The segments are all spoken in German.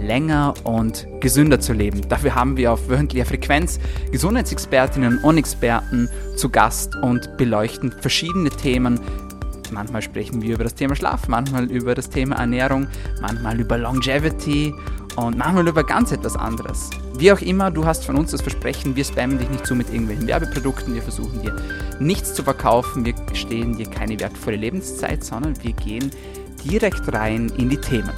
länger und gesünder zu leben. Dafür haben wir auf wöchentlicher Frequenz Gesundheitsexpertinnen und Experten zu Gast und beleuchten verschiedene Themen. Manchmal sprechen wir über das Thema Schlaf, manchmal über das Thema Ernährung, manchmal über Longevity und manchmal über ganz etwas anderes. Wie auch immer, du hast von uns das Versprechen, wir spammen dich nicht zu mit irgendwelchen Werbeprodukten, wir versuchen dir nichts zu verkaufen, wir stehlen dir keine wertvolle Lebenszeit, sondern wir gehen direkt rein in die Themen.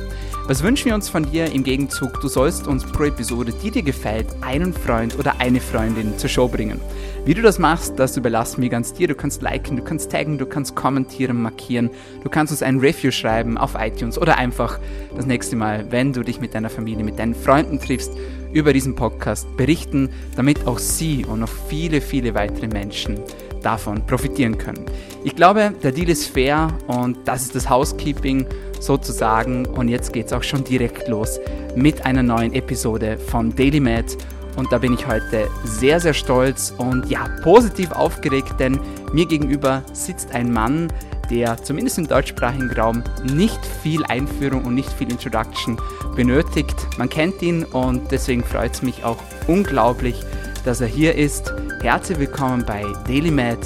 Was wünschen wir uns von dir im Gegenzug? Du sollst uns pro Episode, die dir gefällt, einen Freund oder eine Freundin zur Show bringen. Wie du das machst, das überlassen wir ganz dir. Du kannst liken, du kannst taggen, du kannst kommentieren, markieren, du kannst uns ein Review schreiben auf iTunes oder einfach das nächste Mal, wenn du dich mit deiner Familie, mit deinen Freunden triffst, über diesen Podcast berichten, damit auch sie und noch viele, viele weitere Menschen davon profitieren können. Ich glaube, der Deal ist fair und das ist das Housekeeping sozusagen. Und jetzt geht es auch schon direkt los mit einer neuen Episode von Daily Med. Und da bin ich heute sehr, sehr stolz und ja, positiv aufgeregt, denn mir gegenüber sitzt ein Mann, der zumindest im deutschsprachigen Raum nicht viel Einführung und nicht viel Introduction benötigt. Man kennt ihn und deswegen freut es mich auch unglaublich, dass er hier ist. Herzlich willkommen bei Daily Med,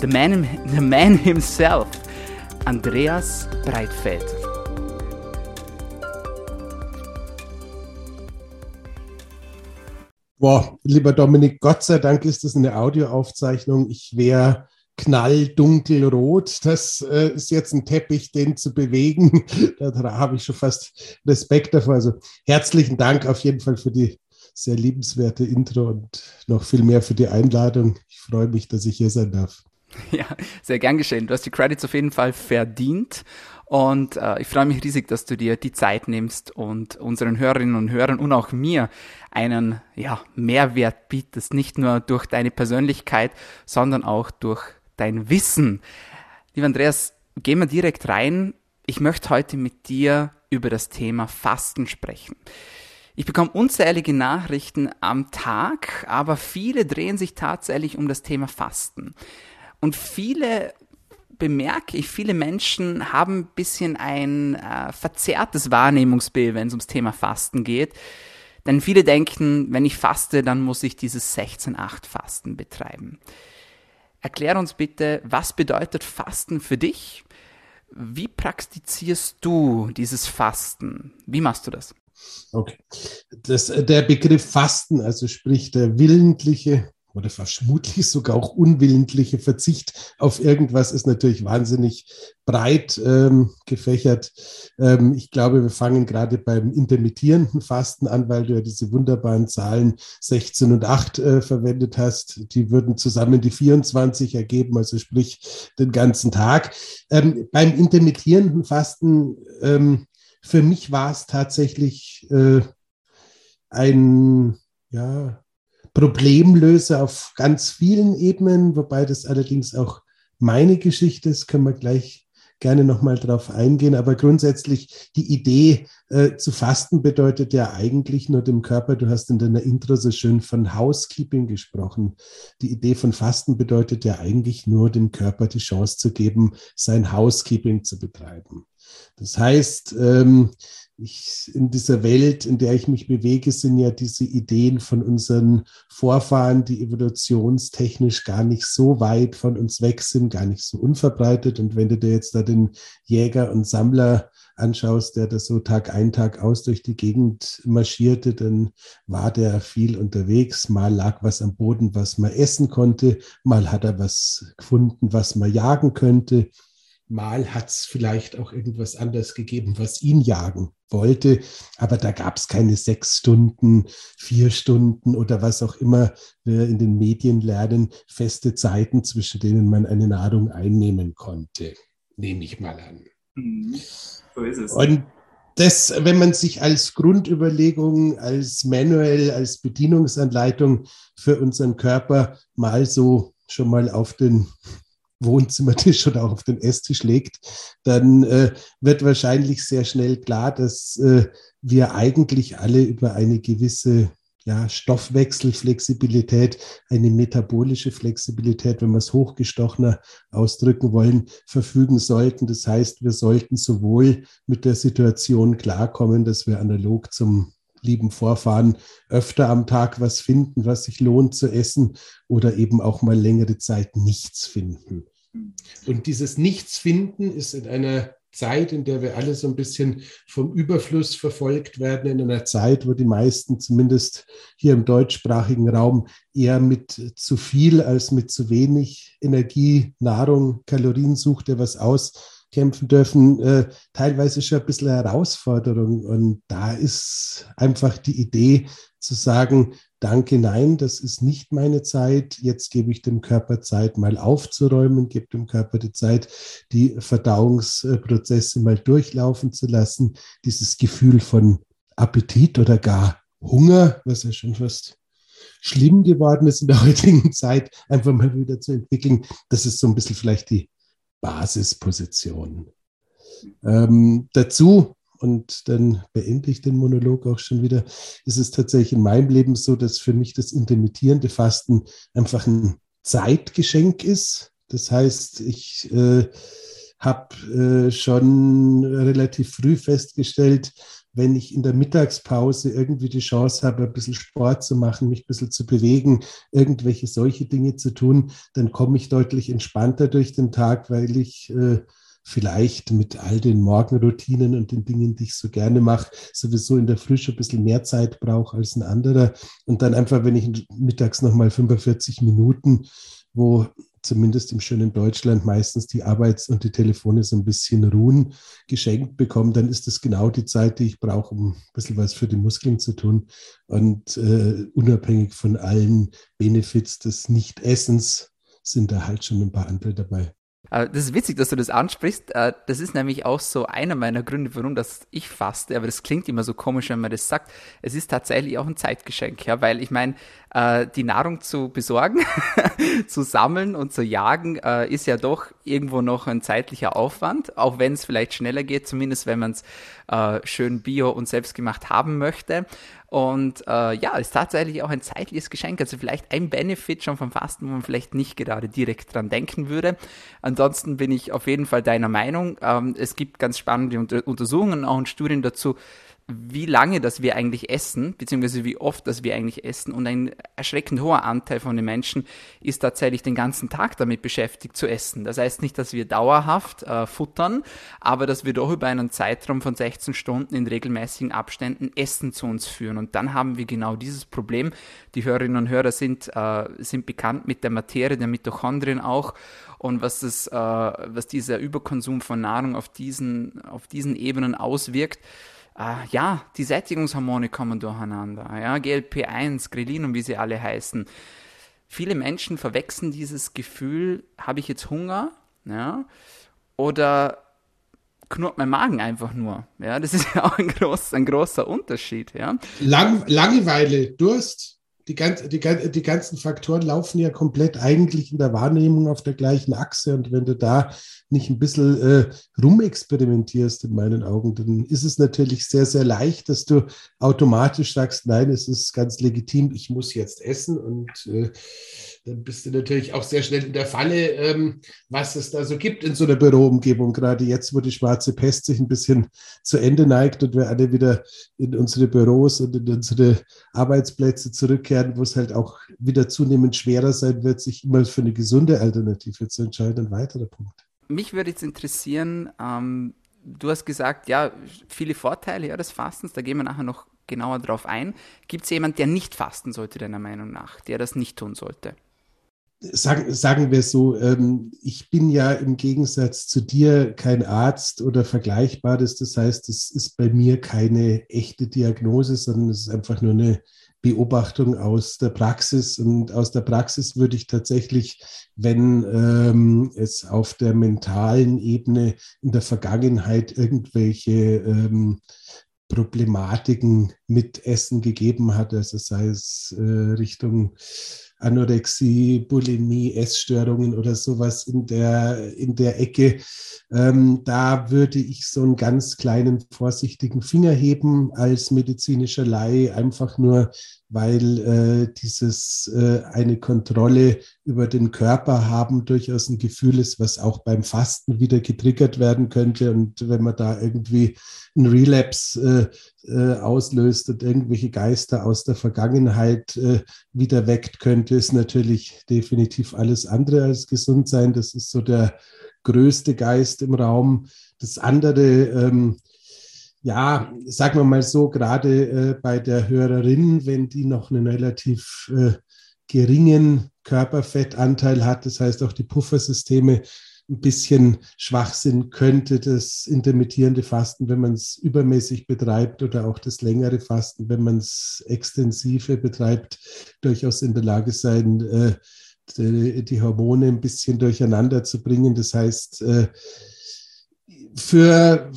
the man, the man himself, Andreas Breitfeld. Boah, lieber Dominik, Gott sei Dank ist das eine Audioaufzeichnung. Ich wäre knalldunkelrot. Das äh, ist jetzt ein Teppich, den zu bewegen. da habe ich schon fast Respekt davor. Also herzlichen Dank auf jeden Fall für die sehr liebenswerte Intro und noch viel mehr für die Einladung. Ich freue mich, dass ich hier sein darf. Ja, sehr gern geschehen. Du hast die Credits auf jeden Fall verdient. Und äh, ich freue mich riesig, dass du dir die Zeit nimmst und unseren Hörerinnen und Hörern und auch mir einen ja, Mehrwert bietest. Nicht nur durch deine Persönlichkeit, sondern auch durch dein Wissen. Lieber Andreas, gehen wir direkt rein. Ich möchte heute mit dir über das Thema Fasten sprechen. Ich bekomme unzählige Nachrichten am Tag, aber viele drehen sich tatsächlich um das Thema Fasten. Und viele bemerke ich, viele Menschen haben ein bisschen ein äh, verzerrtes Wahrnehmungsbild, wenn es ums Thema Fasten geht. Denn viele denken, wenn ich faste, dann muss ich dieses 16-8-Fasten betreiben. Erklär uns bitte, was bedeutet Fasten für dich? Wie praktizierst du dieses Fasten? Wie machst du das? Okay. Das, der Begriff Fasten, also sprich der willentliche oder vermutlich sogar auch unwillentliche Verzicht auf irgendwas ist natürlich wahnsinnig breit ähm, gefächert. Ähm, ich glaube, wir fangen gerade beim intermittierenden Fasten an, weil du ja diese wunderbaren Zahlen 16 und 8 äh, verwendet hast. Die würden zusammen die 24 ergeben, also sprich den ganzen Tag. Ähm, beim intermittierenden Fasten, ähm, für mich war es tatsächlich äh, ein, ja, Problemlöser auf ganz vielen Ebenen, wobei das allerdings auch meine Geschichte ist, können wir gleich gerne nochmal drauf eingehen. Aber grundsätzlich die Idee äh, zu fasten bedeutet ja eigentlich nur dem Körper, du hast in deiner Intro so schön von Housekeeping gesprochen. Die Idee von Fasten bedeutet ja eigentlich nur dem Körper die Chance zu geben, sein Housekeeping zu betreiben. Das heißt, ähm, ich, in dieser Welt, in der ich mich bewege, sind ja diese Ideen von unseren Vorfahren, die evolutionstechnisch gar nicht so weit von uns weg sind, gar nicht so unverbreitet. Und wenn du dir jetzt da den Jäger und Sammler anschaust, der das so Tag ein, Tag aus durch die Gegend marschierte, dann war der viel unterwegs. Mal lag was am Boden, was man essen konnte. Mal hat er was gefunden, was man jagen könnte. Mal hat es vielleicht auch irgendwas anderes gegeben, was ihn jagen wollte, aber da gab es keine sechs Stunden, vier Stunden oder was auch immer wir in den Medien lernen, feste Zeiten, zwischen denen man eine Nahrung einnehmen konnte, nehme ich mal an. Mhm. So ist es. Und das, wenn man sich als Grundüberlegung, als Manual, als Bedienungsanleitung für unseren Körper mal so schon mal auf den Wohnzimmertisch oder auch auf den Esstisch legt, dann äh, wird wahrscheinlich sehr schnell klar, dass äh, wir eigentlich alle über eine gewisse ja, Stoffwechselflexibilität, eine metabolische Flexibilität, wenn wir es hochgestochener ausdrücken wollen, verfügen sollten. Das heißt, wir sollten sowohl mit der Situation klarkommen, dass wir analog zum lieben Vorfahren öfter am Tag was finden, was sich lohnt zu essen oder eben auch mal längere Zeit nichts finden. Und dieses Nichtsfinden ist in einer Zeit, in der wir alle so ein bisschen vom Überfluss verfolgt werden, in einer Zeit, wo die meisten zumindest hier im deutschsprachigen Raum eher mit zu viel als mit zu wenig Energie, Nahrung, Kalorien sucht, der was auskämpfen dürfen, äh, teilweise schon ein bisschen Herausforderung. Und da ist einfach die Idee zu sagen, danke, nein, das ist nicht meine Zeit. Jetzt gebe ich dem Körper Zeit, mal aufzuräumen, gebe dem Körper die Zeit, die Verdauungsprozesse mal durchlaufen zu lassen. Dieses Gefühl von Appetit oder gar Hunger, was ja schon fast schlimm geworden ist in der heutigen Zeit, einfach mal wieder zu entwickeln. Das ist so ein bisschen vielleicht die Basisposition. Ähm, dazu und dann beende ich den Monolog auch schon wieder, ist es tatsächlich in meinem Leben so, dass für mich das intermittierende Fasten einfach ein Zeitgeschenk ist. Das heißt, ich äh, habe äh, schon relativ früh festgestellt, wenn ich in der Mittagspause irgendwie die Chance habe, ein bisschen Sport zu machen, mich ein bisschen zu bewegen, irgendwelche solche Dinge zu tun, dann komme ich deutlich entspannter durch den Tag, weil ich äh, vielleicht mit all den Morgenroutinen und den Dingen, die ich so gerne mache, sowieso in der Frische ein bisschen mehr Zeit brauche als ein anderer. Und dann einfach, wenn ich mittags nochmal 45 Minuten, wo zumindest im schönen Deutschland meistens die Arbeits- und die Telefone so ein bisschen ruhen, geschenkt bekomme, dann ist das genau die Zeit, die ich brauche, um ein bisschen was für die Muskeln zu tun. Und äh, unabhängig von allen Benefits des Nichtessens sind da halt schon ein paar andere dabei. Äh, das ist witzig, dass du das ansprichst. Äh, das ist nämlich auch so einer meiner Gründe, warum das ich faste. Aber das klingt immer so komisch, wenn man das sagt. Es ist tatsächlich auch ein Zeitgeschenk, ja, weil ich meine, äh, die Nahrung zu besorgen, zu sammeln und zu jagen, ist ja doch irgendwo noch ein zeitlicher Aufwand, auch wenn es vielleicht schneller geht, zumindest wenn man es schön bio und selbstgemacht haben möchte. Und äh, ja, ist tatsächlich auch ein zeitliches Geschenk. Also vielleicht ein Benefit schon vom Fasten, wo man vielleicht nicht gerade direkt dran denken würde. Ansonsten bin ich auf jeden Fall deiner Meinung. Ähm, es gibt ganz spannende Unter Untersuchungen, auch in Studien dazu, wie lange das wir eigentlich essen, beziehungsweise wie oft das wir eigentlich essen. Und ein erschreckend hoher Anteil von den Menschen ist tatsächlich den ganzen Tag damit beschäftigt zu essen. Das heißt nicht, dass wir dauerhaft äh, futtern, aber dass wir doch über einen Zeitraum von 16 Stunden in regelmäßigen Abständen Essen zu uns führen. Und dann haben wir genau dieses Problem. Die Hörerinnen und Hörer sind, äh, sind bekannt mit der Materie der Mitochondrien auch und was, das, äh, was dieser Überkonsum von Nahrung auf diesen, auf diesen Ebenen auswirkt äh, ja, die Sättigungshormone kommen durcheinander. Ja, GLP1, Grelin und wie sie alle heißen. Viele Menschen verwechseln dieses Gefühl, habe ich jetzt Hunger? Ja, oder knurrt mein Magen einfach nur. Ja, das ist ja auch ein, groß, ein großer Unterschied. Ja. Lang, Langeweile, Durst die, ganz, die, die ganzen Faktoren laufen ja komplett eigentlich in der Wahrnehmung auf der gleichen Achse. Und wenn du da nicht ein bisschen äh, rumexperimentierst, in meinen Augen, dann ist es natürlich sehr, sehr leicht, dass du automatisch sagst, nein, es ist ganz legitim, ich muss jetzt essen. Und äh, dann bist du natürlich auch sehr schnell in der Falle, ähm, was es da so gibt in so einer Büroumgebung. Gerade jetzt, wo die schwarze Pest sich ein bisschen zu Ende neigt und wir alle wieder in unsere Büros und in unsere Arbeitsplätze zurückkehren, wo es halt auch wieder zunehmend schwerer sein wird, sich immer für eine gesunde Alternative zu entscheiden. Ein weiterer Punkt. Mich würde jetzt interessieren, ähm, du hast gesagt, ja, viele Vorteile ja, des Fastens, da gehen wir nachher noch genauer drauf ein. Gibt es jemanden, der nicht fasten sollte, deiner Meinung nach, der das nicht tun sollte? Sagen, sagen wir so, ähm, ich bin ja im Gegensatz zu dir kein Arzt oder Vergleichbares. Das heißt, es ist bei mir keine echte Diagnose, sondern es ist einfach nur eine Beobachtung aus der Praxis. Und aus der Praxis würde ich tatsächlich, wenn ähm, es auf der mentalen Ebene in der Vergangenheit irgendwelche ähm, Problematiken mit Essen gegeben hat, also sei es äh, Richtung Anorexie, Bulimie, Essstörungen oder sowas in der, in der Ecke. Ähm, da würde ich so einen ganz kleinen, vorsichtigen Finger heben als medizinischer Laie, einfach nur, weil äh, dieses äh, eine Kontrolle über den Körper haben durchaus ein Gefühl ist, was auch beim Fasten wieder getriggert werden könnte. Und wenn man da irgendwie ein Relapse äh, äh, auslöst und irgendwelche Geister aus der Vergangenheit äh, wieder weckt, könnte es natürlich definitiv alles andere als gesund sein. Das ist so der größte Geist im Raum. Das andere, ähm, ja, sagen wir mal so, gerade äh, bei der Hörerin, wenn die noch einen relativ äh, geringen Körperfettanteil hat, das heißt auch die Puffersysteme ein bisschen schwach sind, könnte das intermittierende Fasten, wenn man es übermäßig betreibt oder auch das längere Fasten, wenn man es extensive betreibt, durchaus in der Lage sein, äh, die, die, Hormone ein bisschen durcheinander zu bringen. Das heißt, äh, für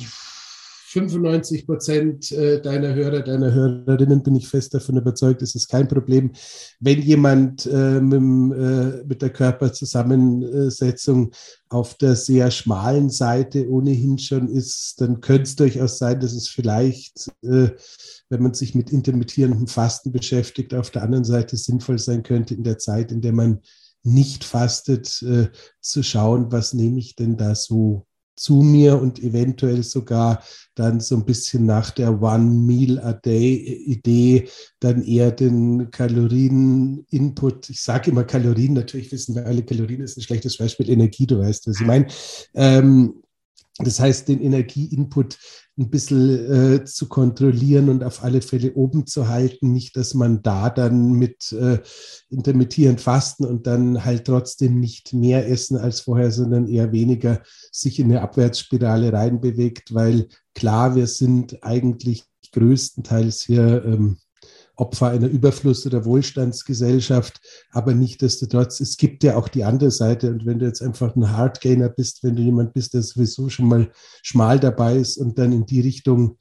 95 Prozent äh, deiner Hörer, deiner Hörerinnen bin ich fest davon überzeugt, ist es kein Problem. Wenn jemand äh, mit, äh, mit, der Körperzusammensetzung auf der sehr schmalen Seite ohnehin schon ist, dann könnte es durchaus sein, dass es vielleicht, wenn man sich mit intermittierendem Fasten beschäftigt, auf der anderen Seite sinnvoll sein könnte, in der Zeit, in der man nicht fastet, zu schauen, was nehme ich denn da so zu mir und eventuell sogar dann so ein bisschen nach der One Meal a Day Idee dann eher den Kalorien-Input, ich sage immer Kalorien, natürlich wissen wir alle, Kalorien ist ein schlechtes Beispiel, Energie, du weißt, was ich meine. Ähm, das heißt, den Energieinput ein bisschen äh, zu kontrollieren und auf alle Fälle oben zu halten. Nicht, dass man da dann mit äh, intermittierend fasten und dann halt trotzdem nicht mehr essen als vorher, sondern eher weniger sich in eine Abwärtsspirale reinbewegt, weil klar, wir sind eigentlich größtenteils hier ähm, Opfer einer Überfluss- oder Wohlstandsgesellschaft, aber nichtdestotrotz, es gibt ja auch die andere Seite. Und wenn du jetzt einfach ein Hardgainer bist, wenn du jemand bist, der sowieso schon mal schmal dabei ist und dann in die Richtung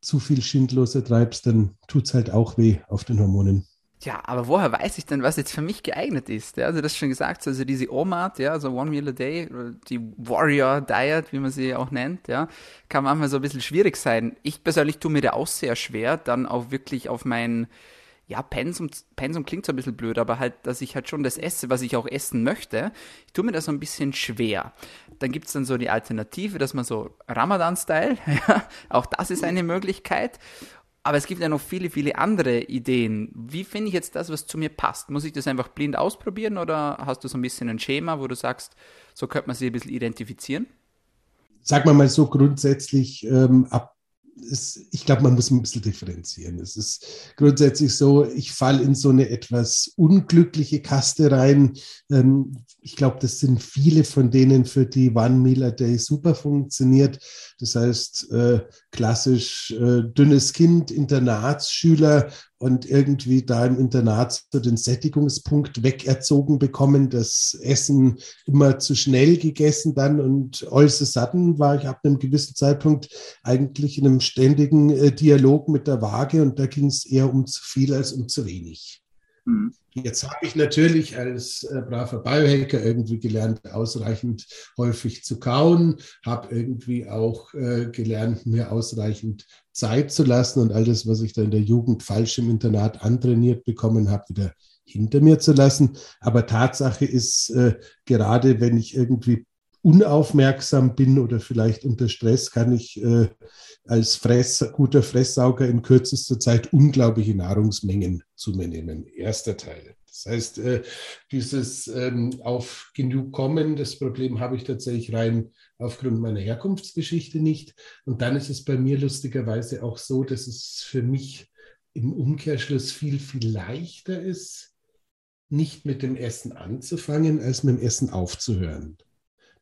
zu viel schindloser treibst, dann tut es halt auch weh auf den Hormonen. Ja, aber woher weiß ich denn, was jetzt für mich geeignet ist? Ja, also das schon gesagt, also diese OMAD, ja, also One Meal a Day, die Warrior Diet, wie man sie auch nennt, ja, kann manchmal so ein bisschen schwierig sein. Ich persönlich tue mir da auch sehr schwer, dann auch wirklich auf mein, ja, Pensum, Pensum klingt so ein bisschen blöd, aber halt, dass ich halt schon das esse, was ich auch essen möchte. Ich tue mir das so ein bisschen schwer. Dann gibt's dann so die Alternative, dass man so Ramadan-Style, ja, auch das ist eine Möglichkeit. Aber es gibt ja noch viele, viele andere Ideen. Wie finde ich jetzt das, was zu mir passt? Muss ich das einfach blind ausprobieren oder hast du so ein bisschen ein Schema, wo du sagst, so könnte man sich ein bisschen identifizieren? Sag mal mal so grundsätzlich, ähm, ab ich glaube, man muss ein bisschen differenzieren. Es ist grundsätzlich so, ich falle in so eine etwas unglückliche Kaste rein. Ähm, ich glaube, das sind viele von denen, für die One Meal a Day super funktioniert. Das heißt, äh, klassisch äh, dünnes Kind, Internatsschüler und irgendwie da im Internat so den Sättigungspunkt wegerzogen bekommen, das Essen immer zu schnell gegessen dann und äußerst satten war ich ab einem gewissen Zeitpunkt eigentlich in einem ständigen äh, Dialog mit der Waage und da ging es eher um zu viel als um zu wenig. Mhm. Jetzt habe ich natürlich als äh, braver Biohacker irgendwie gelernt, ausreichend häufig zu kauen, habe irgendwie auch äh, gelernt, mir ausreichend Zeit zu lassen und all das, was ich da in der Jugend falsch im Internat antrainiert bekommen habe, wieder hinter mir zu lassen. Aber Tatsache ist, äh, gerade wenn ich irgendwie unaufmerksam bin oder vielleicht unter Stress, kann ich äh, als Fress, guter Fresssauger in kürzester Zeit unglaubliche Nahrungsmengen zu mir nehmen. Erster Teil. Das heißt, äh, dieses ähm, auf genug kommen, das Problem habe ich tatsächlich rein aufgrund meiner Herkunftsgeschichte nicht. Und dann ist es bei mir lustigerweise auch so, dass es für mich im Umkehrschluss viel, viel leichter ist, nicht mit dem Essen anzufangen, als mit dem Essen aufzuhören.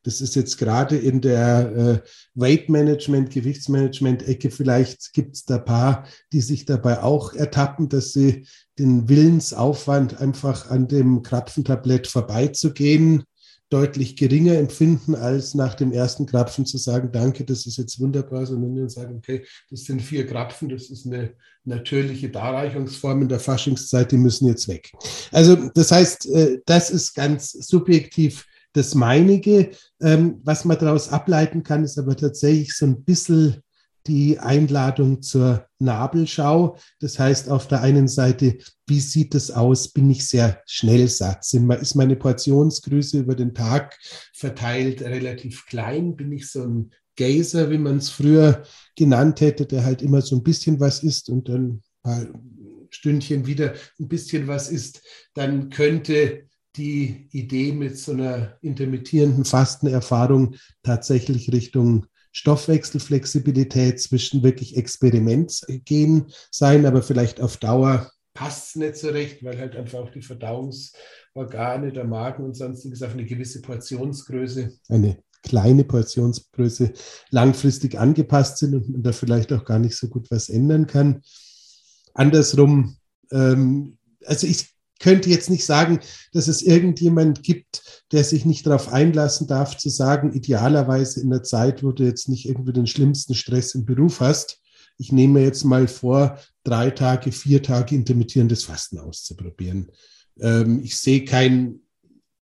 Das ist jetzt gerade in der äh, Weight Management, Gewichtsmanagement-Ecke. Vielleicht gibt es da paar, die sich dabei auch ertappen, dass sie den Willensaufwand einfach an dem Krapfentablett vorbeizugehen, deutlich geringer empfinden, als nach dem ersten Krapfen zu sagen, danke, das ist jetzt wunderbar, sondern dann sagen, okay, das sind vier Krapfen, das ist eine natürliche Darreichungsform in der Faschingszeit, die müssen jetzt weg. Also das heißt, äh, das ist ganz subjektiv das meinige. Ähm, was man daraus ableiten kann, ist aber tatsächlich so ein bisschen die Einladung zur Nabelschau. Das heißt, auf der einen Seite, wie sieht es aus? Bin ich sehr schnell satt? Ist meine Portionsgröße über den Tag verteilt relativ klein? Bin ich so ein Gazer, wie man es früher genannt hätte, der halt immer so ein bisschen was isst und dann ein paar Stündchen wieder ein bisschen was isst? Dann könnte die Idee mit so einer intermittierenden Fastenerfahrung tatsächlich Richtung Stoffwechselflexibilität zwischen wirklich Experiment gehen sein, aber vielleicht auf Dauer passt es nicht so recht, weil halt einfach auch die Verdauungsorgane, der Magen und sonstiges auf eine gewisse Portionsgröße, eine kleine Portionsgröße langfristig angepasst sind und man da vielleicht auch gar nicht so gut was ändern kann. Andersrum, ähm, also ich könnte jetzt nicht sagen, dass es irgendjemand gibt, der sich nicht darauf einlassen darf, zu sagen, idealerweise in der Zeit, wo du jetzt nicht irgendwie den schlimmsten Stress im Beruf hast, ich nehme jetzt mal vor, drei Tage, vier Tage intermittierendes Fasten auszuprobieren. Ähm, ich sehe kein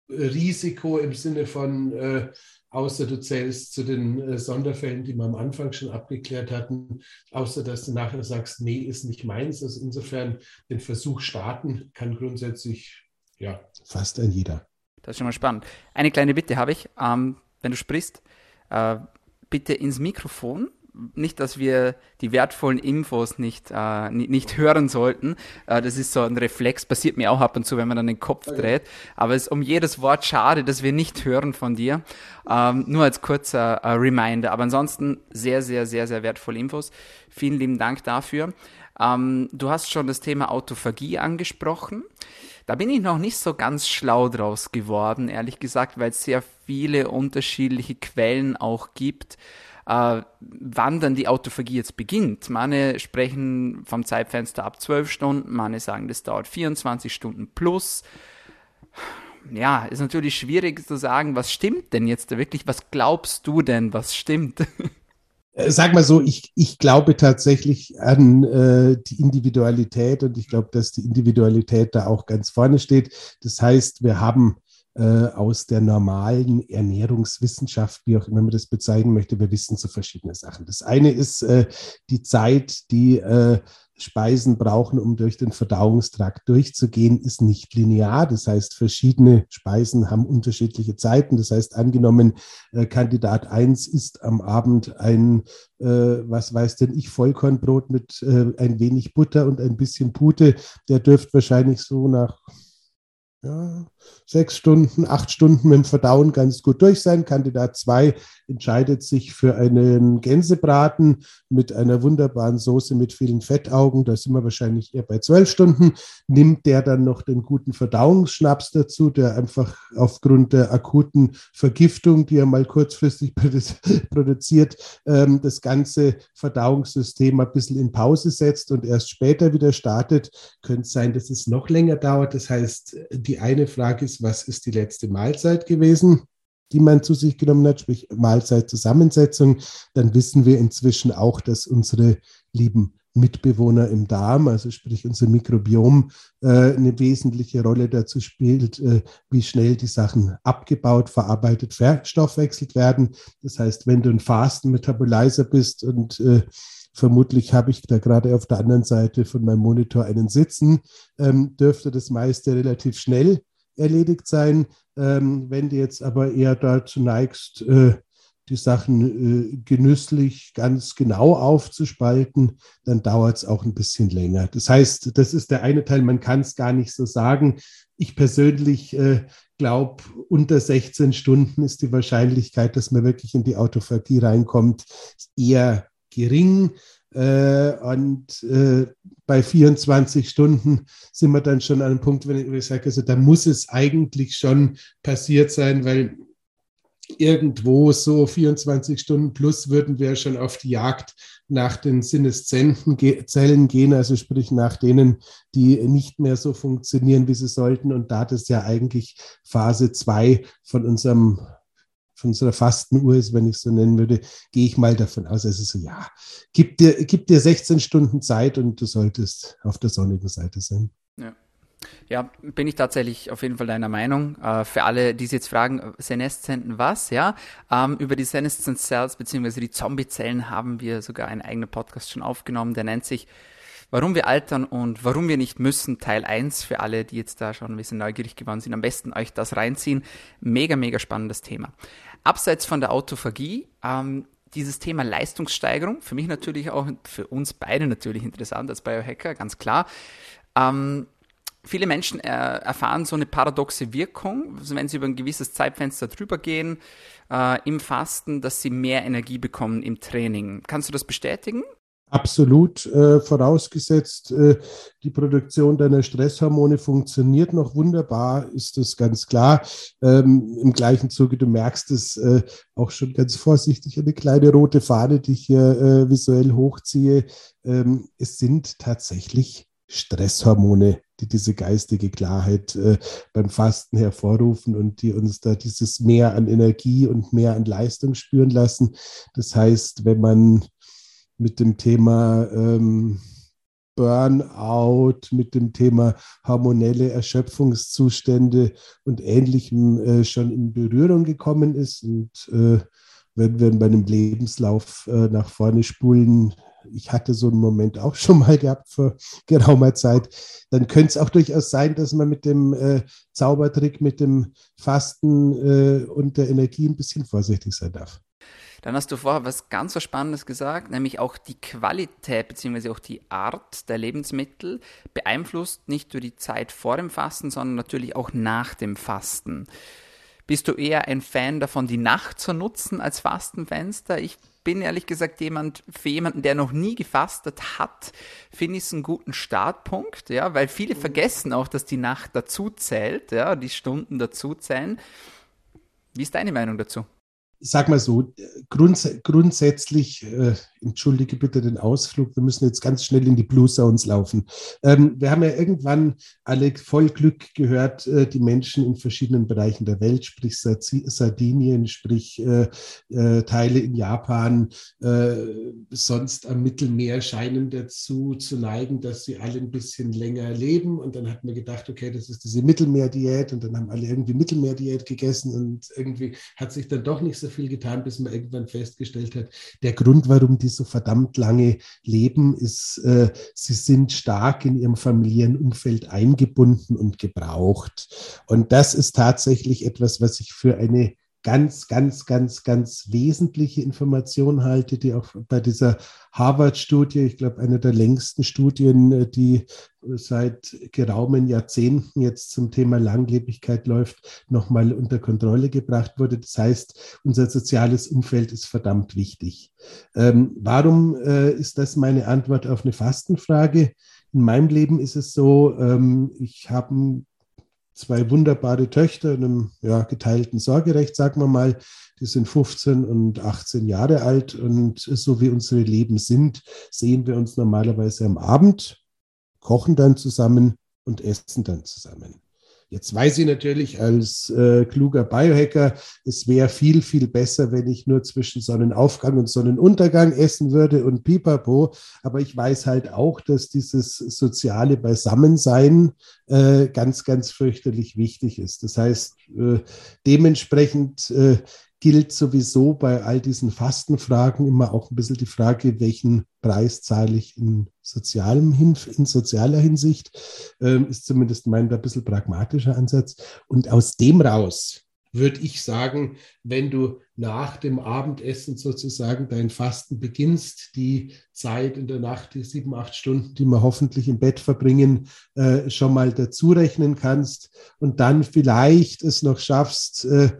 Risiko im Sinne von, äh, außer du zählst zu den äh, Sonderfällen, die wir am Anfang schon abgeklärt hatten, außer dass du nachher sagst, nee, ist nicht meins. Also insofern den Versuch starten kann grundsätzlich, ja, fast ein jeder. Das ist schon mal spannend. Eine kleine Bitte habe ich, ähm, wenn du sprichst, äh, bitte ins Mikrofon nicht, dass wir die wertvollen Infos nicht, äh, nicht, hören sollten. Äh, das ist so ein Reflex, passiert mir auch ab und zu, wenn man dann den Kopf okay. dreht. Aber es ist um jedes Wort schade, dass wir nicht hören von dir. Ähm, nur als kurzer äh, Reminder. Aber ansonsten sehr, sehr, sehr, sehr wertvolle Infos. Vielen lieben Dank dafür. Ähm, du hast schon das Thema Autophagie angesprochen. Da bin ich noch nicht so ganz schlau draus geworden, ehrlich gesagt, weil es sehr viele unterschiedliche Quellen auch gibt äh, wann dann die Autophagie jetzt beginnt. Manche sprechen vom Zeitfenster ab 12 Stunden, manche sagen, das dauert 24 Stunden plus. Ja, ist natürlich schwierig zu sagen, was stimmt denn jetzt wirklich? Was glaubst du denn, was stimmt? Äh, sag mal so, ich, ich glaube tatsächlich an äh, die Individualität und ich glaube, dass die Individualität da auch ganz vorne steht. Das heißt, wir haben äh, aus der normalen Ernährungswissenschaft, wie auch immer man das bezeichnen möchte. Wir wissen so verschiedene Sachen. Das eine ist äh, die Zeit, die äh, Speisen brauchen, um durch den Verdauungstrakt durchzugehen, ist nicht linear. Das heißt, verschiedene Speisen haben unterschiedliche Zeiten. Das heißt, angenommen, Kandidat 1 isst am Abend ein, was weiß denn ich, Vollkornbrot mit ein wenig Butter und ein bisschen Pute. Der dürfte wahrscheinlich so nach ja, sechs Stunden, acht Stunden mit dem Verdauen ganz gut durch sein. Kandidat 2 entscheidet sich für einen Gänsebraten mit einer wunderbaren Soße mit vielen Fettaugen. Da sind wir wahrscheinlich eher bei zwölf Stunden. Nimmt der dann noch den guten Verdauungsschnaps dazu, der einfach aufgrund der akuten Vergiftung, die er mal kurzfristig produziert, ähm, das ganze Verdauungssystem ein bisschen in Pause setzt und erst später wieder startet. Könnte sein, dass es noch länger dauert. Das heißt, die eine Frage ist, was ist die letzte Mahlzeit gewesen? die man zu sich genommen hat, sprich Mahlzeitzusammensetzung, dann wissen wir inzwischen auch, dass unsere lieben Mitbewohner im Darm, also sprich unser Mikrobiom, äh, eine wesentliche Rolle dazu spielt, äh, wie schnell die Sachen abgebaut, verarbeitet, verstoffwechselt werden. Das heißt, wenn du ein Fasten-Metabolizer bist und äh, Vermutlich habe ich da gerade auf der anderen Seite von meinem Monitor einen sitzen, ähm, dürfte das meiste relativ schnell erledigt sein. Ähm, wenn du jetzt aber eher dazu neigst, äh, die Sachen äh, genüsslich ganz genau aufzuspalten, dann dauert es auch ein bisschen länger. Das heißt, das ist der eine Teil, man kann es gar nicht so sagen. Ich persönlich äh, glaube, unter 16 Stunden ist die Wahrscheinlichkeit, dass man wirklich in die Autophagie reinkommt, eher gering. Äh, und äh, bei 24 Stunden sind wir dann schon an einem Punkt, wenn ich sage, also da muss es eigentlich schon passiert sein, weil irgendwo so 24 Stunden plus würden wir schon auf die Jagd nach den Sinneszenten Zellen gehen, also sprich nach denen, die nicht mehr so funktionieren, wie sie sollten. Und da das ja eigentlich Phase 2 von unserem von unserer Fastenuhr ist, wenn ich es so nennen würde, gehe ich mal davon aus, es ist so, ja, gib dir, gib dir 16 Stunden Zeit und du solltest auf der sonnigen Seite sein. Ja. Ja, bin ich tatsächlich auf jeden Fall deiner Meinung. Äh, für alle, die sich jetzt fragen, Seneszenten was, ja, ähm, über die Senescent Cells bzw. die Zombie-Zellen haben wir sogar einen eigenen Podcast schon aufgenommen, der nennt sich Warum wir altern und warum wir nicht müssen, Teil 1 für alle, die jetzt da schon ein bisschen neugierig geworden sind. Am besten euch das reinziehen. Mega, mega spannendes Thema. Abseits von der Autophagie, ähm, dieses Thema Leistungssteigerung, für mich natürlich auch, für uns beide natürlich interessant als Biohacker, ganz klar. Ähm, viele Menschen äh, erfahren so eine paradoxe Wirkung, also wenn sie über ein gewisses Zeitfenster drüber gehen äh, im Fasten, dass sie mehr Energie bekommen im Training. Kannst du das bestätigen? Absolut, äh, vorausgesetzt, äh, die Produktion deiner Stresshormone funktioniert noch wunderbar, ist das ganz klar. Ähm, Im gleichen Zuge, du merkst es äh, auch schon ganz vorsichtig, eine kleine rote Fahne, die ich hier äh, visuell hochziehe. Ähm, es sind tatsächlich Stresshormone, die diese geistige Klarheit äh, beim Fasten hervorrufen und die uns da dieses mehr an Energie und mehr an Leistung spüren lassen. Das heißt, wenn man mit dem Thema ähm, Burnout, mit dem Thema hormonelle Erschöpfungszustände und Ähnlichem äh, schon in Berührung gekommen ist. Und äh, wenn wir bei einem Lebenslauf äh, nach vorne spulen, ich hatte so einen Moment auch schon mal gehabt vor geraumer Zeit, dann könnte es auch durchaus sein, dass man mit dem äh, Zaubertrick, mit dem Fasten äh, und der Energie ein bisschen vorsichtig sein darf. Dann hast du vorher was ganz was Spannendes gesagt, nämlich auch die Qualität bzw. auch die Art der Lebensmittel beeinflusst nicht nur die Zeit vor dem Fasten, sondern natürlich auch nach dem Fasten. Bist du eher ein Fan davon, die Nacht zu nutzen als Fastenfenster? Ich bin ehrlich gesagt jemand, für jemanden, der noch nie gefastet hat, finde ich es einen guten Startpunkt, ja, weil viele vergessen auch, dass die Nacht dazu zählt, ja, die Stunden dazu zählen. Wie ist deine Meinung dazu? Sag mal so, grunds grundsätzlich, äh, entschuldige bitte den Ausflug, wir müssen jetzt ganz schnell in die Blue Zones laufen. Ähm, wir haben ja irgendwann alle voll Glück gehört, äh, die Menschen in verschiedenen Bereichen der Welt, sprich Sardinien, sprich äh, äh, Teile in Japan, äh, sonst am Mittelmeer scheinen dazu zu neigen, dass sie alle ein bisschen länger leben. Und dann hat man gedacht, okay, das ist diese Mittelmeerdiät und dann haben alle irgendwie Mittelmeerdiät gegessen und irgendwie hat sich dann doch nicht so viel getan, bis man irgendwann festgestellt hat, der Grund, warum die so verdammt lange leben, ist, äh, sie sind stark in ihrem familiären Umfeld eingebunden und gebraucht. Und das ist tatsächlich etwas, was ich für eine ganz, ganz, ganz, ganz wesentliche Information halte, die auch bei dieser Harvard-Studie, ich glaube, eine der längsten Studien, äh, die seit geraumen Jahrzehnten jetzt zum Thema Langlebigkeit läuft, nochmal unter Kontrolle gebracht wurde. Das heißt, unser soziales Umfeld ist verdammt wichtig. Ähm, warum äh, ist das meine Antwort auf eine Fastenfrage? In meinem Leben ist es so, ähm, ich habe zwei wunderbare Töchter in einem ja, geteilten Sorgerecht, sagen wir mal. Die sind 15 und 18 Jahre alt und so wie unsere Leben sind, sehen wir uns normalerweise am Abend, kochen dann zusammen und essen dann zusammen. Jetzt weiß ich natürlich als äh, kluger Biohacker, es wäre viel, viel besser, wenn ich nur zwischen Sonnenaufgang und Sonnenuntergang essen würde und pipapo. Aber ich weiß halt auch, dass dieses soziale Beisammensein äh, ganz, ganz fürchterlich wichtig ist. Das heißt, äh, dementsprechend äh, gilt sowieso bei all diesen Fastenfragen immer auch ein bisschen die Frage, welchen Preis zahle ich in, sozialem in sozialer Hinsicht, ähm, ist zumindest mein ein bisschen pragmatischer Ansatz. Und aus dem raus würde ich sagen, wenn du nach dem Abendessen sozusagen dein Fasten beginnst, die Zeit in der Nacht, die sieben, acht Stunden, die wir hoffentlich im Bett verbringen, äh, schon mal dazu rechnen kannst und dann vielleicht es noch schaffst, äh,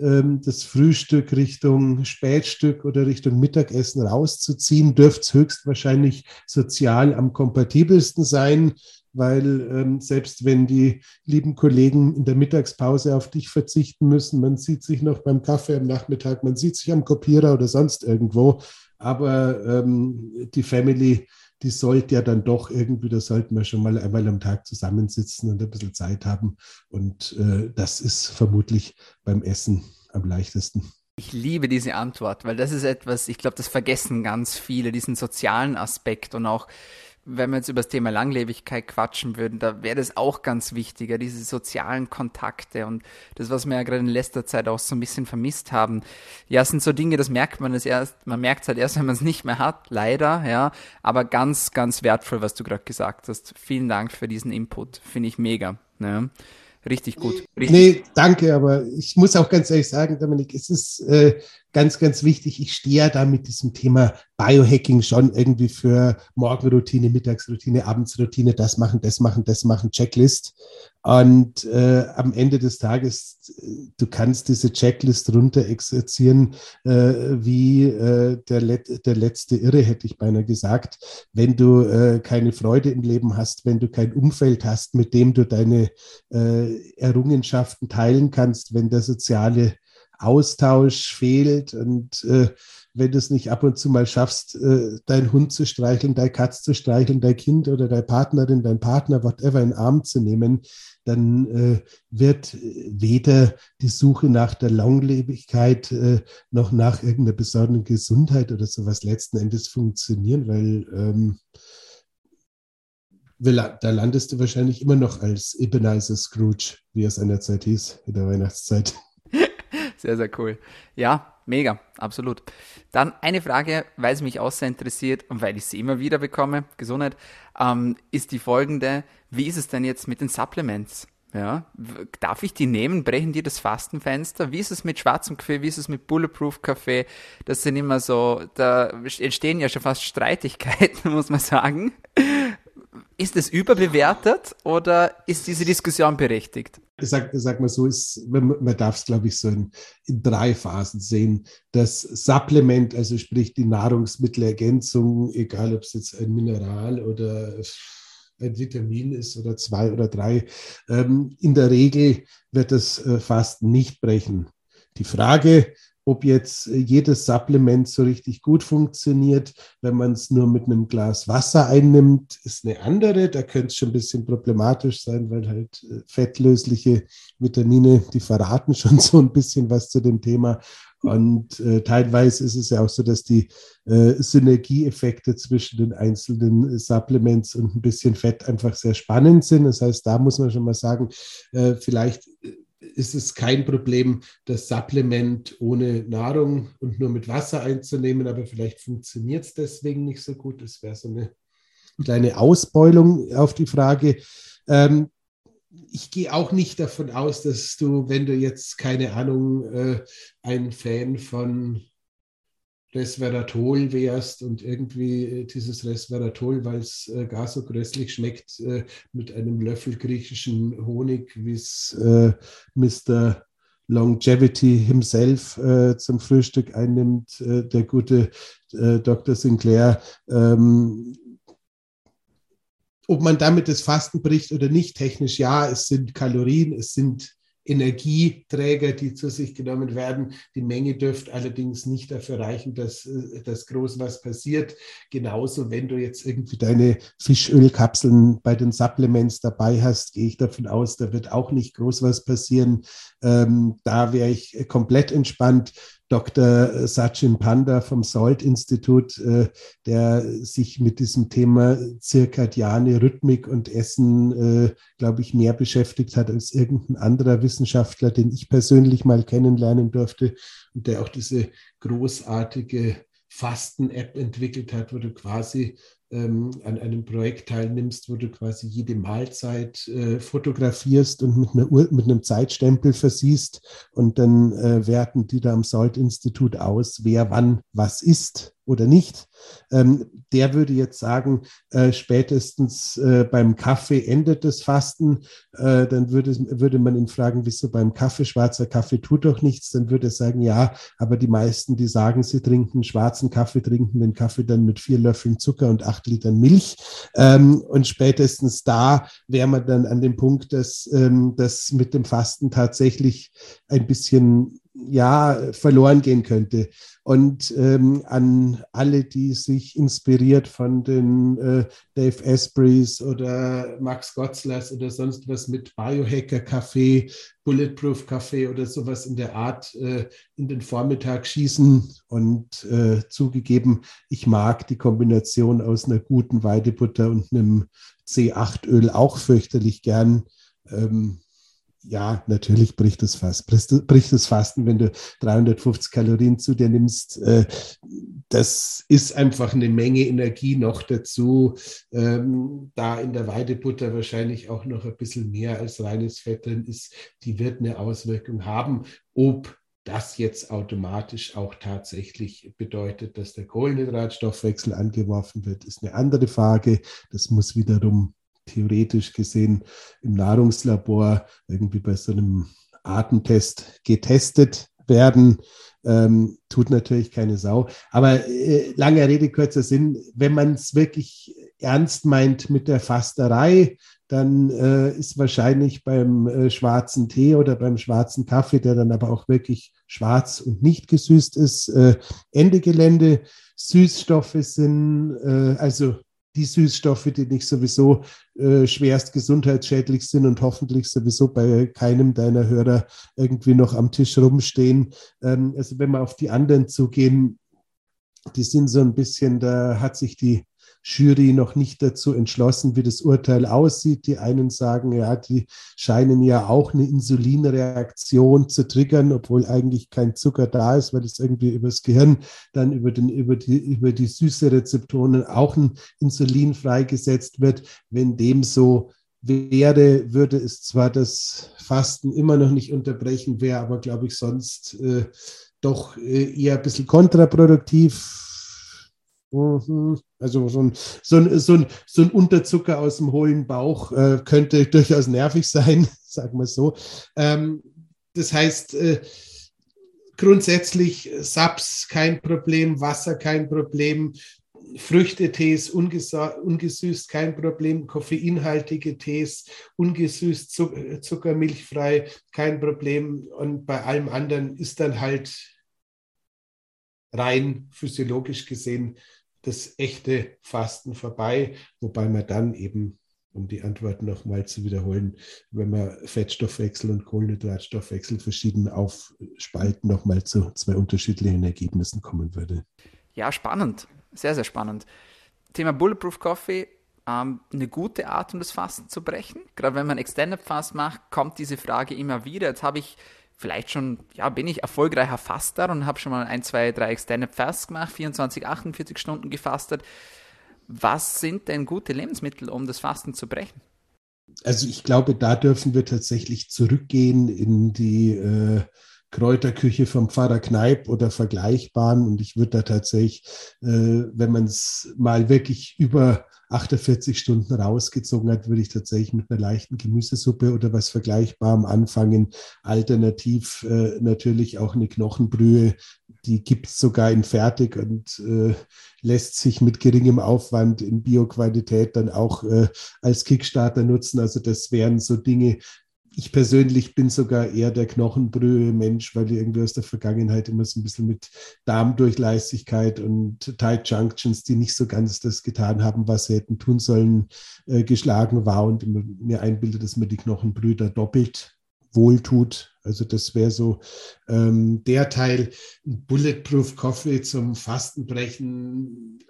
ähm, das Frühstück Richtung Spätstück oder Richtung Mittagessen rauszuziehen, dürfte es höchstwahrscheinlich sozial am kompatibelsten sein, weil ähm, selbst wenn die lieben Kollegen in der Mittagspause auf dich verzichten müssen, man sieht sich noch beim Kaffee am Nachmittag, man sieht sich am Kopierer oder sonst irgendwo, aber ähm, die Family, die sollte ja dann doch irgendwie, da sollten wir schon mal einmal am Tag zusammensitzen und ein bisschen Zeit haben. Und äh, das ist vermutlich beim Essen am leichtesten. Ich liebe diese Antwort, weil das ist etwas, ich glaube, das vergessen ganz viele, diesen sozialen Aspekt und auch wenn wir jetzt über das Thema Langlebigkeit quatschen würden, da wäre das auch ganz wichtiger, diese sozialen Kontakte und das, was wir ja gerade in letzter Zeit auch so ein bisschen vermisst haben. Ja, sind so Dinge, das merkt man es erst, man merkt es halt erst, wenn man es nicht mehr hat, leider, ja, aber ganz, ganz wertvoll, was du gerade gesagt hast. Vielen Dank für diesen Input, finde ich mega. Ne? Richtig gut. Richtig. Nee, danke, aber ich muss auch ganz ehrlich sagen, Dominik, es ist äh, ganz, ganz wichtig. Ich stehe ja da mit diesem Thema Biohacking schon irgendwie für Morgenroutine, Mittagsroutine, Abendsroutine, das machen, das machen, das machen, Checklist. Und äh, am Ende des Tages, du kannst diese Checklist runter exerzieren, äh, wie äh, der, Let der letzte Irre, hätte ich beinahe gesagt. Wenn du äh, keine Freude im Leben hast, wenn du kein Umfeld hast, mit dem du deine äh, Errungenschaften teilen kannst, wenn der soziale Austausch fehlt und äh, wenn du es nicht ab und zu mal schaffst, äh, deinen Hund zu streicheln, deine Katze zu streicheln, dein Kind oder deine Partnerin, dein Partner, whatever, in den Arm zu nehmen, dann äh, wird weder die Suche nach der Langlebigkeit äh, noch nach irgendeiner besonderen Gesundheit oder sowas letzten Endes funktionieren, weil ähm, da landest du wahrscheinlich immer noch als Ebenezer Scrooge, wie er seinerzeit hieß, in der Weihnachtszeit. Sehr, sehr cool. Ja, mega, absolut. Dann eine Frage, weil es mich auch sehr interessiert und weil ich sie immer wieder bekomme, Gesundheit, ähm, ist die folgende. Wie ist es denn jetzt mit den Supplements? Ja, darf ich die nehmen? Brechen die das Fastenfenster? Wie ist es mit schwarzem Kaffee? Wie ist es mit Bulletproof Kaffee? Das sind immer so, da entstehen ja schon fast Streitigkeiten, muss man sagen. Ist es überbewertet oder ist diese Diskussion berechtigt? Sag, sag mal so, ist, man darf es, glaube ich, so in, in, drei Phasen sehen. Das Supplement, also sprich die Nahrungsmittelergänzung, egal ob es jetzt ein Mineral oder ein Vitamin ist oder zwei oder drei, ähm, in der Regel wird das äh, Fasten nicht brechen. Die Frage, ob jetzt äh, jedes Supplement so richtig gut funktioniert, wenn man es nur mit einem Glas Wasser einnimmt, ist eine andere. Da könnte es schon ein bisschen problematisch sein, weil halt äh, fettlösliche Vitamine, die verraten schon so ein bisschen was zu dem Thema. Und äh, teilweise ist es ja auch so, dass die äh, Synergieeffekte zwischen den einzelnen Supplements und ein bisschen Fett einfach sehr spannend sind. Das heißt, da muss man schon mal sagen, äh, vielleicht ist es kein Problem, das Supplement ohne Nahrung und nur mit Wasser einzunehmen, aber vielleicht funktioniert es deswegen nicht so gut. Das wäre so eine kleine Ausbeulung auf die Frage. Ähm, ich gehe auch nicht davon aus, dass du, wenn du jetzt keine Ahnung, äh, ein Fan von Resveratrol wärst und irgendwie äh, dieses Resveratrol, weil es äh, gar so grässlich schmeckt, äh, mit einem Löffel griechischen Honig, wie es Mr. Longevity himself zum Frühstück einnimmt, der gute Dr. Sinclair. Ähm, ob man damit das Fasten bricht oder nicht, technisch ja, es sind Kalorien, es sind Energieträger, die zu sich genommen werden. Die Menge dürfte allerdings nicht dafür reichen, dass, äh, dass groß was passiert. Genauso, wenn du jetzt irgendwie deine Fischölkapseln bei den Supplements dabei hast, gehe ich davon aus, da wird auch nicht groß was passieren. Ähm, da wäre ich komplett entspannt. Dr. Sachin Panda vom Salt Institut, äh, der sich mit diesem Thema zirkadiane Rhythmik und Essen, äh, glaube ich, mehr beschäftigt hat als irgendein anderer Wissenschaftler, den ich persönlich mal kennenlernen durfte und der auch diese großartige Fasten-App entwickelt hat, wo du quasi ähm, an einem Projekt teilnimmst, wo du quasi jede Mahlzeit äh, fotografierst und mit, einer Uhr, mit einem Zeitstempel versiehst und dann äh, werten die da am Salt-Institut aus, wer wann was isst. Oder nicht. Ähm, der würde jetzt sagen, äh, spätestens äh, beim Kaffee endet das Fasten. Äh, dann würde, würde man ihn fragen, wieso beim Kaffee, schwarzer Kaffee tut doch nichts. Dann würde er sagen, ja, aber die meisten, die sagen, sie trinken schwarzen Kaffee, trinken den Kaffee dann mit vier Löffeln Zucker und acht Litern Milch. Ähm, und spätestens da wäre man dann an dem Punkt, dass ähm, das mit dem Fasten tatsächlich ein bisschen ja verloren gehen könnte. Und ähm, an alle, die sich inspiriert von den äh, Dave Aspreys oder Max Gotzlers oder sonst was mit Biohacker Kaffee, Bulletproof Kaffee oder sowas in der Art äh, in den Vormittag schießen. Und äh, zugegeben, ich mag die Kombination aus einer guten Weidebutter und einem C8-Öl auch fürchterlich gern. Ähm, ja, natürlich bricht es fast. Bricht es Fasten, wenn du 350 Kalorien zu dir nimmst. Äh, das ist einfach eine Menge Energie noch dazu. Ähm, da in der Weidebutter wahrscheinlich auch noch ein bisschen mehr als reines Fett drin ist. Die wird eine Auswirkung haben. Ob das jetzt automatisch auch tatsächlich bedeutet, dass der Kohlenhydratstoffwechsel angeworfen wird, ist eine andere Frage. Das muss wiederum theoretisch gesehen im Nahrungslabor irgendwie bei so einem Artentest getestet werden. Ähm, tut natürlich keine Sau. Aber äh, lange Rede, kurzer Sinn, wenn man es wirklich ernst meint mit der Fasterei, dann äh, ist wahrscheinlich beim äh, schwarzen Tee oder beim schwarzen Kaffee, der dann aber auch wirklich schwarz und nicht gesüßt ist, äh, Ende Gelände. Süßstoffe sind, äh, also die Süßstoffe, die nicht sowieso äh, schwerst gesundheitsschädlich sind und hoffentlich sowieso bei keinem deiner Hörer irgendwie noch am Tisch rumstehen. Ähm, also wenn wir auf die anderen zugehen, die sind so ein bisschen, da hat sich die Jury noch nicht dazu entschlossen, wie das Urteil aussieht. Die einen sagen, ja, die scheinen ja auch eine Insulinreaktion zu triggern, obwohl eigentlich kein Zucker da ist, weil es irgendwie übers Gehirn dann über, den, über, die, über die süße Rezeptoren auch ein Insulin freigesetzt wird. Wenn dem so wäre, würde es zwar das Fasten immer noch nicht unterbrechen, wäre aber, glaube ich, sonst äh, doch äh, eher ein bisschen kontraproduktiv. Also so ein, so, ein, so, ein, so ein Unterzucker aus dem hohlen Bauch äh, könnte durchaus nervig sein, sagen wir so. Ähm, das heißt, äh, grundsätzlich Saps kein Problem, Wasser kein Problem, Früchtetees ungesüßt kein Problem, koffeinhaltige Tees ungesüßt, zuckermilchfrei kein Problem und bei allem anderen ist dann halt rein physiologisch gesehen das echte Fasten vorbei, wobei man dann eben, um die Antwort nochmal zu wiederholen, wenn man Fettstoffwechsel und Kohlenhydratstoffwechsel verschieden aufspalten, nochmal zu zwei unterschiedlichen Ergebnissen kommen würde. Ja, spannend. Sehr, sehr spannend. Thema Bulletproof Coffee, ähm, eine gute Art, um das Fasten zu brechen. Gerade wenn man Extended Fast macht, kommt diese Frage immer wieder. Jetzt habe ich vielleicht schon, ja, bin ich erfolgreicher Faster und habe schon mal ein, zwei, drei Extended Fasts gemacht, 24, 48 Stunden gefastet. Was sind denn gute Lebensmittel, um das Fasten zu brechen? Also ich glaube, da dürfen wir tatsächlich zurückgehen in die äh, Kräuterküche vom Pfarrer Kneip oder vergleichbaren. Und ich würde da tatsächlich, äh, wenn man es mal wirklich über 48 Stunden rausgezogen hat, würde ich tatsächlich mit einer leichten Gemüsesuppe oder was Vergleichbarem anfangen. Alternativ äh, natürlich auch eine Knochenbrühe, die gibt es sogar in fertig und äh, lässt sich mit geringem Aufwand in Bioqualität dann auch äh, als Kickstarter nutzen. Also das wären so Dinge, ich persönlich bin sogar eher der Knochenbrühe-Mensch, weil irgendwie aus der Vergangenheit immer so ein bisschen mit Darmdurchlässigkeit und Tight Junctions, die nicht so ganz das getan haben, was sie hätten tun sollen, äh, geschlagen war und mir einbildet, dass mir die Knochenbrühe da doppelt wohltut. Also das wäre so ähm, der Teil. Bulletproof Coffee zum Fastenbrechen.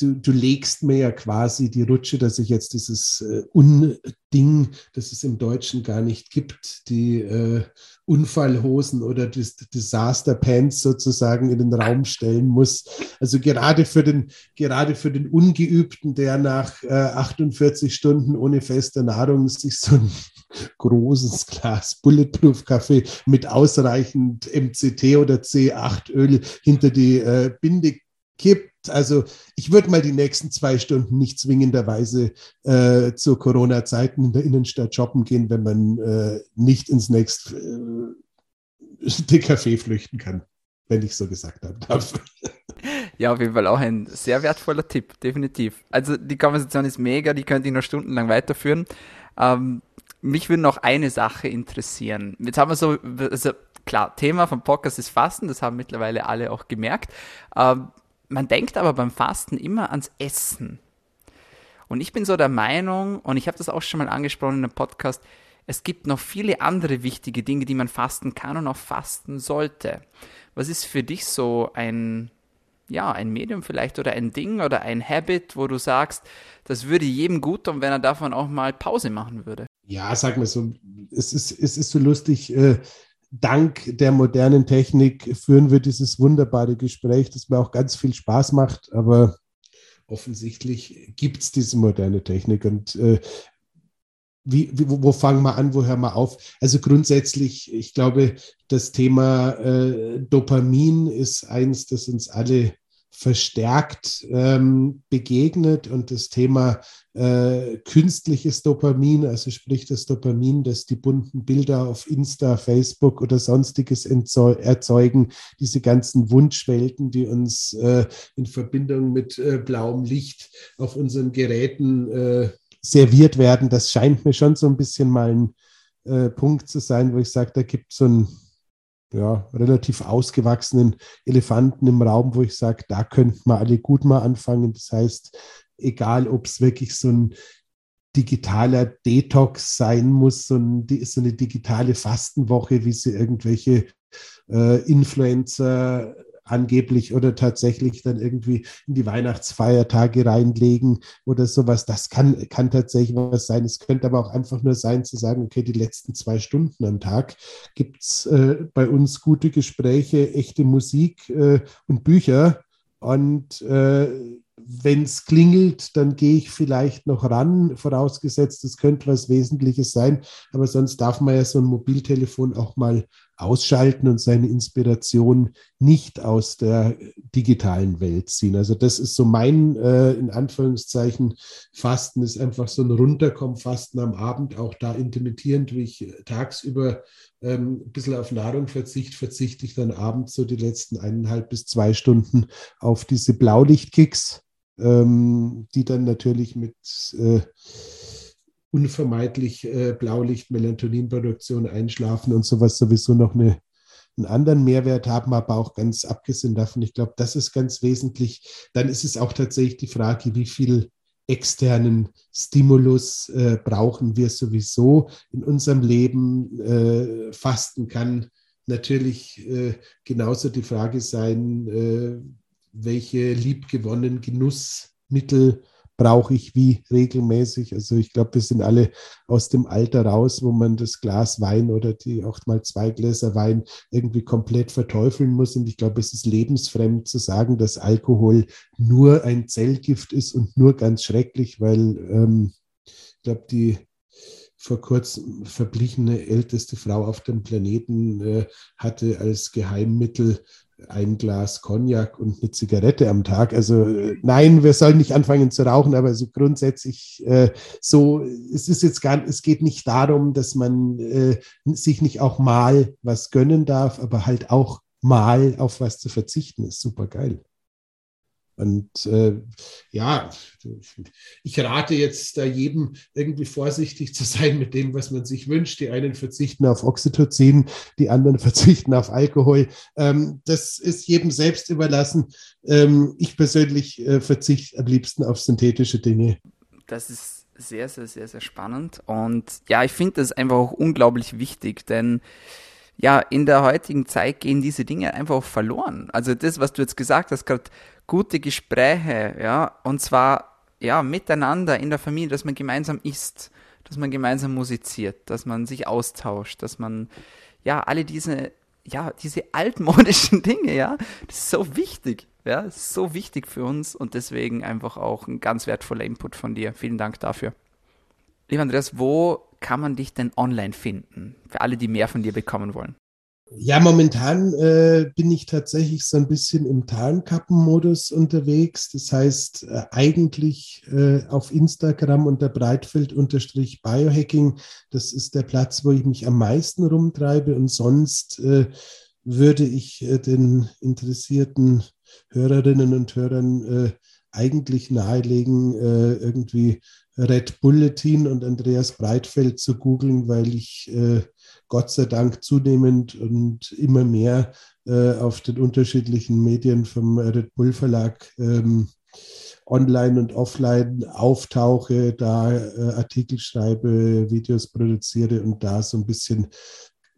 Du, du legst mir ja quasi die Rutsche, dass ich jetzt dieses äh, Unding, das es im Deutschen gar nicht gibt, die äh, Unfallhosen oder das Disaster Pants sozusagen in den Raum stellen muss. Also gerade für den, gerade für den Ungeübten, der nach äh, 48 Stunden ohne feste Nahrung sich so ein großes Glas Bulletproof Kaffee mit ausreichend MCT oder C8 Öl hinter die äh, Binde kippt. Also ich würde mal die nächsten zwei Stunden nicht zwingenderweise äh, zu Corona-Zeiten in der Innenstadt shoppen gehen, wenn man äh, nicht ins nächste äh, Café flüchten kann, wenn ich so gesagt darf. Ja, auf jeden Fall auch ein sehr wertvoller Tipp, definitiv. Also die Konversation ist mega, die könnte ich noch stundenlang weiterführen. Ähm, mich würde noch eine Sache interessieren. Jetzt haben wir so, also klar, Thema vom Podcast ist Fasten, das haben mittlerweile alle auch gemerkt. Ähm, man denkt aber beim Fasten immer ans Essen. Und ich bin so der Meinung, und ich habe das auch schon mal angesprochen in einem Podcast, es gibt noch viele andere wichtige Dinge, die man fasten kann und auch fasten sollte. Was ist für dich so ein, ja, ein Medium vielleicht oder ein Ding oder ein Habit, wo du sagst, das würde jedem gut tun, wenn er davon auch mal Pause machen würde? Ja, sag mal so, es ist, es ist so lustig, äh, dank der modernen Technik führen wir dieses wunderbare Gespräch, das mir auch ganz viel Spaß macht, aber offensichtlich gibt es diese moderne Technik. Und äh, wie, wie, wo fangen wir an, wo hören wir auf? Also grundsätzlich, ich glaube, das Thema äh, Dopamin ist eins, das uns alle verstärkt ähm, begegnet. Und das Thema äh, künstliches Dopamin, also sprich das Dopamin, das die bunten Bilder auf Insta, Facebook oder sonstiges erzeugen, diese ganzen Wunschwelten, die uns äh, in Verbindung mit äh, blauem Licht auf unseren Geräten äh, serviert werden, das scheint mir schon so ein bisschen mal ein äh, Punkt zu sein, wo ich sage, da gibt es so ein ja, relativ ausgewachsenen Elefanten im Raum, wo ich sage, da könnten wir alle gut mal anfangen. Das heißt, egal ob es wirklich so ein digitaler Detox sein muss, so, ein, so eine digitale Fastenwoche, wie sie irgendwelche äh, Influencer angeblich oder tatsächlich dann irgendwie in die Weihnachtsfeiertage reinlegen oder sowas. Das kann, kann tatsächlich was sein. Es könnte aber auch einfach nur sein zu sagen, okay, die letzten zwei Stunden am Tag gibt es äh, bei uns gute Gespräche, echte Musik äh, und Bücher. Und äh, wenn es klingelt, dann gehe ich vielleicht noch ran, vorausgesetzt, es könnte was Wesentliches sein. Aber sonst darf man ja so ein Mobiltelefon auch mal ausschalten und seine Inspiration nicht aus der digitalen Welt ziehen. Also das ist so mein, äh, in Anführungszeichen, Fasten ist einfach so ein Runterkommen, Fasten am Abend, auch da intermittierend, wie ich tagsüber ähm, ein bisschen auf Nahrung verzichte, verzichte ich dann abends so die letzten eineinhalb bis zwei Stunden auf diese Blaulichtkicks, ähm, die dann natürlich mit äh, unvermeidlich äh, Blaulicht, Melatoninproduktion, Einschlafen und sowas sowieso noch eine, einen anderen Mehrwert haben, aber auch ganz abgesehen davon, ich glaube, das ist ganz wesentlich. Dann ist es auch tatsächlich die Frage, wie viel externen Stimulus äh, brauchen wir sowieso in unserem Leben. Äh, Fasten kann natürlich äh, genauso die Frage sein, äh, welche liebgewonnenen Genussmittel brauche ich wie regelmäßig. Also ich glaube, wir sind alle aus dem Alter raus, wo man das Glas Wein oder die auch mal zwei Gläser Wein irgendwie komplett verteufeln muss. Und ich glaube, es ist lebensfremd zu sagen, dass Alkohol nur ein Zellgift ist und nur ganz schrecklich, weil ähm, ich glaube, die vor kurzem verblichene älteste Frau auf dem Planeten äh, hatte als Geheimmittel ein Glas Cognac und eine Zigarette am Tag. Also nein, wir sollen nicht anfangen zu rauchen, aber so grundsätzlich äh, so, es ist jetzt gar, es geht nicht darum, dass man äh, sich nicht auch mal was gönnen darf, aber halt auch mal auf was zu verzichten, ist super geil. Und äh, ja, ich rate jetzt da jedem irgendwie vorsichtig zu sein mit dem, was man sich wünscht. Die einen verzichten auf Oxytocin, die anderen verzichten auf Alkohol. Ähm, das ist jedem selbst überlassen. Ähm, ich persönlich äh, verzichte am liebsten auf synthetische Dinge. Das ist sehr, sehr, sehr, sehr spannend. Und ja, ich finde das einfach auch unglaublich wichtig, denn ja, in der heutigen Zeit gehen diese Dinge einfach verloren. Also das, was du jetzt gesagt hast, gerade gute Gespräche, ja, und zwar ja miteinander in der Familie, dass man gemeinsam isst, dass man gemeinsam musiziert, dass man sich austauscht, dass man ja alle diese ja diese altmodischen Dinge, ja, das ist so wichtig, ja, so wichtig für uns und deswegen einfach auch ein ganz wertvoller Input von dir. Vielen Dank dafür. Lieber Andreas, wo kann man dich denn online finden? Für alle, die mehr von dir bekommen wollen. Ja, momentan äh, bin ich tatsächlich so ein bisschen im Tarnkappenmodus unterwegs. Das heißt, äh, eigentlich äh, auf Instagram unter Breitfeld-Biohacking. Das ist der Platz, wo ich mich am meisten rumtreibe. Und sonst äh, würde ich äh, den interessierten Hörerinnen und Hörern äh, eigentlich nahelegen, irgendwie Red Bulletin und Andreas Breitfeld zu googeln, weil ich äh, Gott sei Dank zunehmend und immer mehr äh, auf den unterschiedlichen Medien vom Red Bull Verlag ähm, online und offline auftauche, da äh, Artikel schreibe, Videos produziere und da so ein bisschen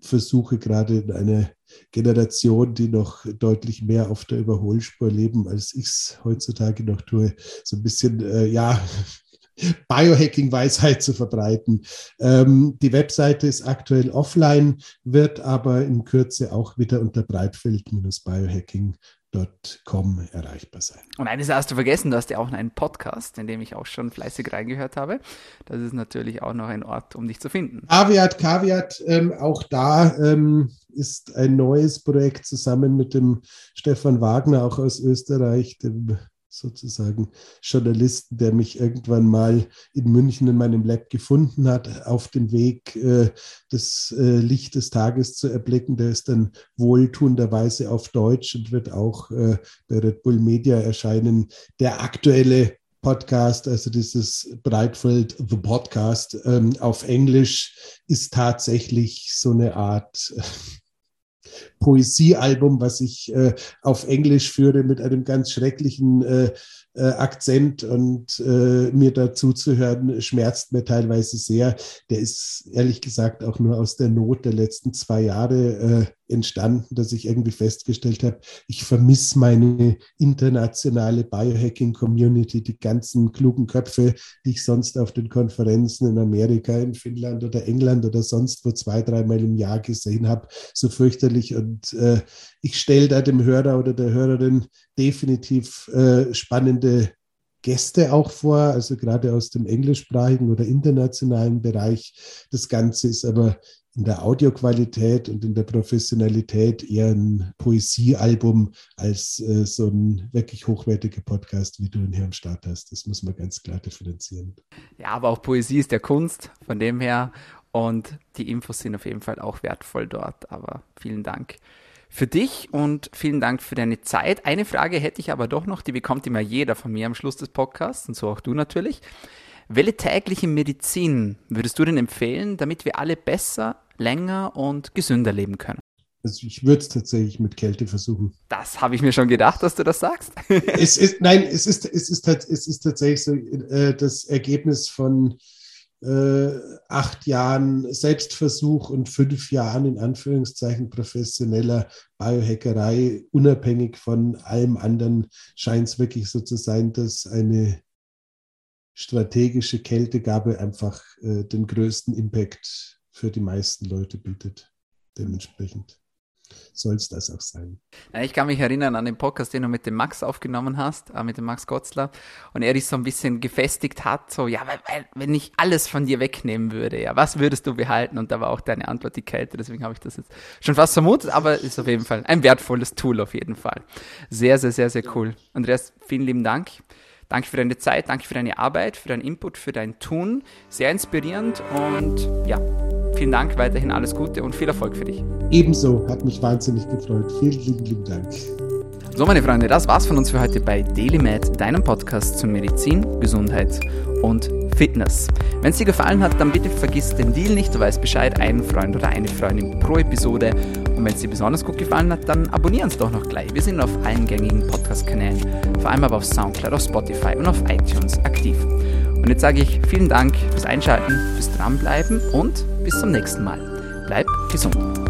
versuche gerade in eine Generation, die noch deutlich mehr auf der Überholspur leben, als ich es heutzutage noch tue, so ein bisschen, äh, ja, Biohacking-Weisheit zu verbreiten. Ähm, die Webseite ist aktuell offline, wird aber in Kürze auch wieder unter breitfeld-biohacking Com erreichbar sein. Und eines hast du vergessen, du hast ja auch einen Podcast, in dem ich auch schon fleißig reingehört habe. Das ist natürlich auch noch ein Ort, um dich zu finden. Kaviat, Kaviat, ähm, auch da ähm, ist ein neues Projekt zusammen mit dem Stefan Wagner, auch aus Österreich, dem sozusagen Journalisten, der mich irgendwann mal in München in meinem Lab gefunden hat, auf dem Weg äh, das äh, Licht des Tages zu erblicken. Der ist dann wohltuenderweise auf Deutsch und wird auch äh, bei Red Bull Media erscheinen. Der aktuelle Podcast, also dieses Breitfeld The Podcast ähm, auf Englisch, ist tatsächlich so eine Art Poesiealbum, was ich äh, auf Englisch führe mit einem ganz schrecklichen äh, äh, Akzent und äh, mir dazu zu hören, schmerzt mir teilweise sehr. Der ist ehrlich gesagt auch nur aus der Not der letzten zwei Jahre äh, entstanden, dass ich irgendwie festgestellt habe, ich vermisse meine internationale Biohacking-Community, die ganzen klugen Köpfe, die ich sonst auf den Konferenzen in Amerika, in Finnland oder England oder sonst wo zwei, dreimal im Jahr gesehen habe, so fürchterlich. Und äh, ich stelle da dem Hörer oder der Hörerin definitiv äh, spannende Gäste auch vor, also gerade aus dem englischsprachigen oder internationalen Bereich. Das Ganze ist aber in der Audioqualität und in der Professionalität eher ein Poesiealbum als äh, so ein wirklich hochwertiger Podcast, wie du ihn hier am Start hast. Das muss man ganz klar differenzieren. Ja, aber auch Poesie ist der Kunst, von dem her. Und die Infos sind auf jeden Fall auch wertvoll dort. Aber vielen Dank für dich und vielen Dank für deine Zeit. Eine Frage hätte ich aber doch noch, die bekommt immer jeder von mir am Schluss des Podcasts und so auch du natürlich. Welche tägliche Medizin würdest du denn empfehlen, damit wir alle besser, länger und gesünder leben können? Also ich würde es tatsächlich mit Kälte versuchen. Das habe ich mir schon gedacht, dass du das sagst. es ist, nein, es ist, es ist, es ist tatsächlich so äh, das Ergebnis von äh, acht Jahren Selbstversuch und fünf Jahren in Anführungszeichen professioneller Biohackerei, unabhängig von allem anderen, scheint es wirklich so zu sein, dass eine strategische Kältegabe einfach äh, den größten Impact für die meisten Leute bietet. Dementsprechend soll es das auch sein. Ich kann mich erinnern an den Podcast, den du mit dem Max aufgenommen hast, äh, mit dem Max Gotzler, und er dich so ein bisschen gefestigt hat, so, ja, weil, wenn ich alles von dir wegnehmen würde, ja, was würdest du behalten? Und da war auch deine Antwort die Kälte, deswegen habe ich das jetzt schon fast vermutet, aber ist auf jeden Fall ein wertvolles Tool auf jeden Fall. Sehr, sehr, sehr, sehr cool. Andreas, vielen lieben Dank. Danke für deine Zeit, danke für deine Arbeit, für deinen Input, für dein Tun. Sehr inspirierend und ja, vielen Dank, weiterhin alles Gute und viel Erfolg für dich. Ebenso, hat mich wahnsinnig gefreut. Vielen lieben, lieben Dank. So, meine Freunde, das war's von uns für heute bei DailyMed, deinem Podcast zu Medizin, Gesundheit und Fitness. Wenn es dir gefallen hat, dann bitte vergiss den Deal nicht. Du weißt Bescheid, einen Freund oder eine Freundin pro Episode. Und wenn es dir besonders gut gefallen hat, dann abonnieren uns doch noch gleich. Wir sind auf allen gängigen Podcast-Kanälen, vor allem aber auf Soundcloud, auf Spotify und auf iTunes aktiv. Und jetzt sage ich vielen Dank fürs Einschalten, fürs Dranbleiben und bis zum nächsten Mal. Bleib gesund.